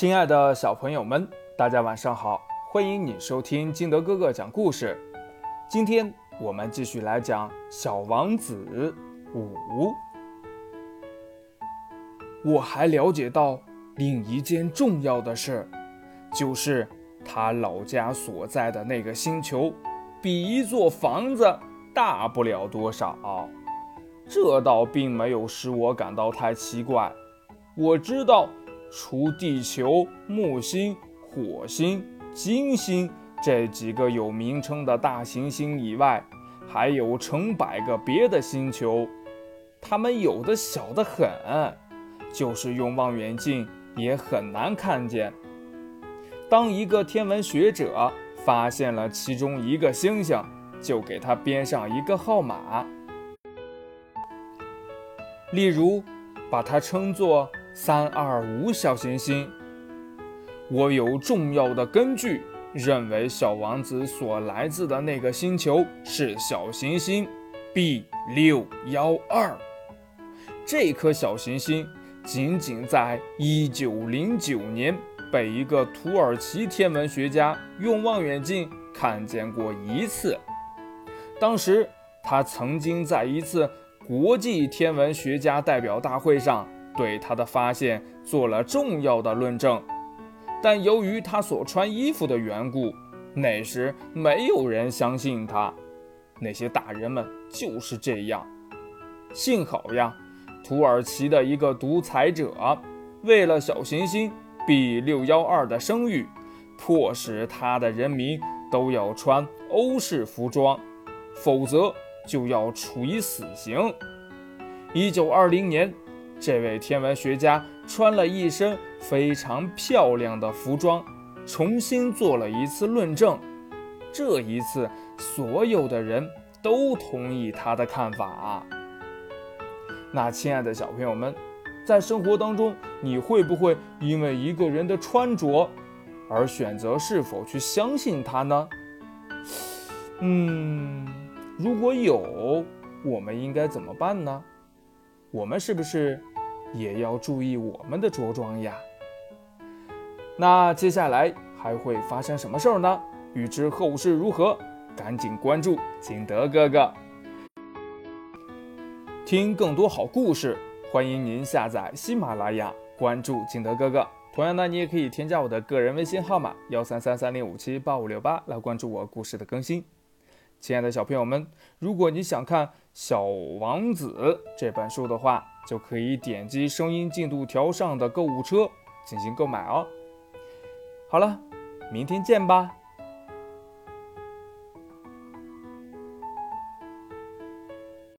亲爱的小朋友们，大家晚上好！欢迎你收听金德哥哥讲故事。今天我们继续来讲《小王子》五。我还了解到另一件重要的事，就是他老家所在的那个星球，比一座房子大不了多少。这倒并没有使我感到太奇怪。我知道。除地球、木星、火星、金星这几个有名称的大行星以外，还有成百个别的星球，它们有的小得很，就是用望远镜也很难看见。当一个天文学者发现了其中一个星星，就给它编上一个号码，例如把它称作。三二五小行星，我有重要的根据认为小王子所来自的那个星球是小行星 B 六幺二。这颗小行星仅仅在一九零九年被一个土耳其天文学家用望远镜看见过一次。当时他曾经在一次国际天文学家代表大会上。对他的发现做了重要的论证，但由于他所穿衣服的缘故，那时没有人相信他。那些大人们就是这样。幸好呀，土耳其的一个独裁者为了小行星 B 六幺二的声誉，迫使他的人民都要穿欧式服装，否则就要处以死刑。一九二零年。这位天文学家穿了一身非常漂亮的服装，重新做了一次论证。这一次，所有的人都同意他的看法。那，亲爱的小朋友们，在生活当中，你会不会因为一个人的穿着而选择是否去相信他呢？嗯，如果有，我们应该怎么办呢？我们是不是？也要注意我们的着装呀。那接下来还会发生什么事儿呢？欲知后事如何，赶紧关注景德哥哥。听更多好故事，欢迎您下载喜马拉雅，关注景德哥哥。同样呢，你也可以添加我的个人微信号码幺三三三零五七八五六八来关注我故事的更新。亲爱的小朋友们，如果你想看《小王子》这本书的话，就可以点击声音进度条上的购物车进行购买哦。好了，明天见吧。